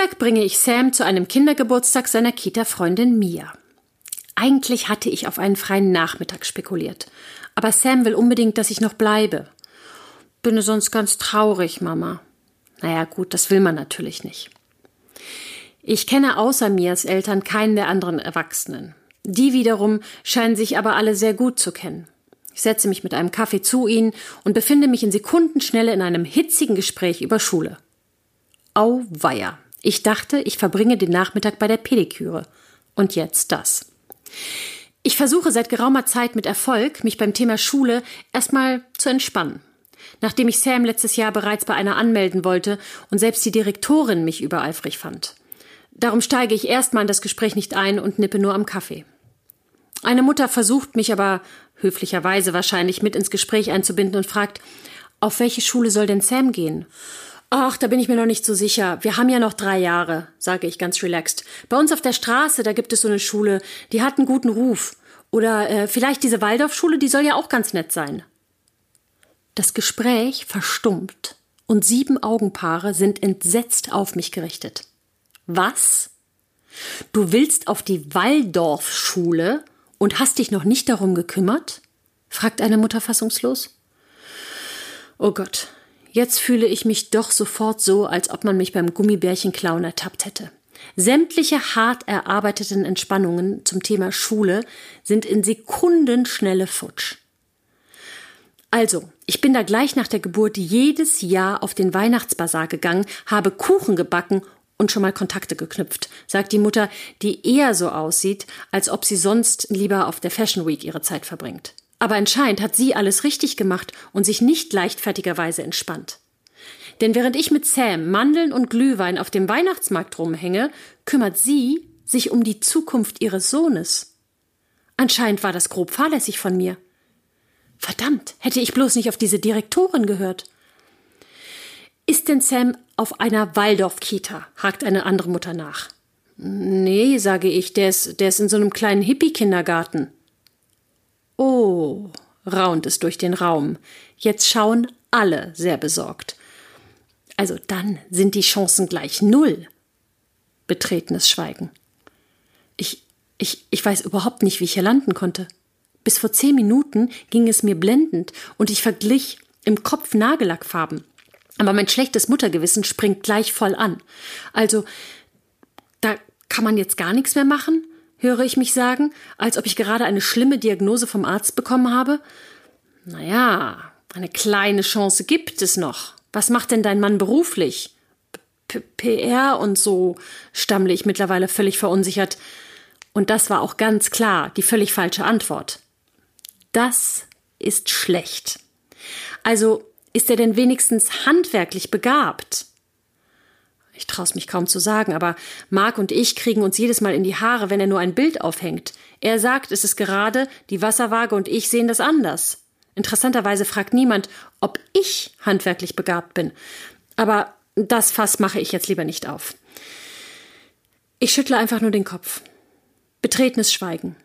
Dienstag bringe ich Sam zu einem Kindergeburtstag seiner Kita-Freundin Mia. Eigentlich hatte ich auf einen freien Nachmittag spekuliert. Aber Sam will unbedingt, dass ich noch bleibe. Bin sonst ganz traurig, Mama. Naja, gut, das will man natürlich nicht. Ich kenne außer Mias Eltern keinen der anderen Erwachsenen. Die wiederum scheinen sich aber alle sehr gut zu kennen. Ich setze mich mit einem Kaffee zu ihnen und befinde mich in Sekundenschnelle in einem hitzigen Gespräch über Schule. Auweia. Ich dachte, ich verbringe den Nachmittag bei der Pediküre. Und jetzt das. Ich versuche seit geraumer Zeit mit Erfolg, mich beim Thema Schule erstmal zu entspannen. Nachdem ich Sam letztes Jahr bereits bei einer anmelden wollte und selbst die Direktorin mich übereifrig fand. Darum steige ich erstmal in das Gespräch nicht ein und nippe nur am Kaffee. Eine Mutter versucht mich aber höflicherweise wahrscheinlich mit ins Gespräch einzubinden und fragt, auf welche Schule soll denn Sam gehen? Ach, da bin ich mir noch nicht so sicher. Wir haben ja noch drei Jahre, sage ich ganz relaxed. Bei uns auf der Straße, da gibt es so eine Schule, die hat einen guten Ruf. Oder äh, vielleicht diese Waldorfschule, die soll ja auch ganz nett sein. Das Gespräch verstummt und sieben Augenpaare sind entsetzt auf mich gerichtet. Was? Du willst auf die Waldorfschule und hast dich noch nicht darum gekümmert? fragt eine Mutter fassungslos. Oh Gott, Jetzt fühle ich mich doch sofort so, als ob man mich beim Gummibärchenklauen ertappt hätte. Sämtliche hart erarbeiteten Entspannungen zum Thema Schule sind in Sekundenschnelle futsch. Also, ich bin da gleich nach der Geburt jedes Jahr auf den Weihnachtsbazar gegangen, habe Kuchen gebacken und schon mal Kontakte geknüpft, sagt die Mutter, die eher so aussieht, als ob sie sonst lieber auf der Fashion Week ihre Zeit verbringt. Aber anscheinend hat sie alles richtig gemacht und sich nicht leichtfertigerweise entspannt. Denn während ich mit Sam Mandeln und Glühwein auf dem Weihnachtsmarkt rumhänge, kümmert sie sich um die Zukunft ihres Sohnes. Anscheinend war das grob fahrlässig von mir. Verdammt, hätte ich bloß nicht auf diese Direktorin gehört. Ist denn Sam auf einer Waldorf-Kita? hakt eine andere Mutter nach. Nee, sage ich, der ist, der ist in so einem kleinen Hippie-Kindergarten. Oh, raunt es durch den Raum. Jetzt schauen alle sehr besorgt. Also dann sind die Chancen gleich null. Betretenes Schweigen. Ich, ich, ich weiß überhaupt nicht, wie ich hier landen konnte. Bis vor zehn Minuten ging es mir blendend und ich verglich im Kopf Nagellackfarben. Aber mein schlechtes Muttergewissen springt gleich voll an. Also, da kann man jetzt gar nichts mehr machen? Höre ich mich sagen, als ob ich gerade eine schlimme Diagnose vom Arzt bekommen habe. Naja, eine kleine Chance gibt es noch. Was macht denn dein Mann beruflich? PR und so, stammle ich mittlerweile völlig verunsichert. Und das war auch ganz klar die völlig falsche Antwort. Das ist schlecht. Also ist er denn wenigstens handwerklich begabt? Ich traue es mich kaum zu sagen, aber Mark und ich kriegen uns jedes Mal in die Haare, wenn er nur ein Bild aufhängt. Er sagt, es ist gerade, die Wasserwaage und ich sehen das anders. Interessanterweise fragt niemand, ob ich handwerklich begabt bin. Aber das Fass mache ich jetzt lieber nicht auf. Ich schüttle einfach nur den Kopf. Betretenes Schweigen.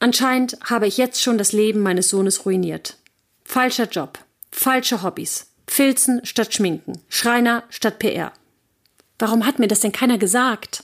Anscheinend habe ich jetzt schon das Leben meines Sohnes ruiniert. Falscher Job, falsche Hobbys, Filzen statt Schminken, Schreiner statt PR. Warum hat mir das denn keiner gesagt?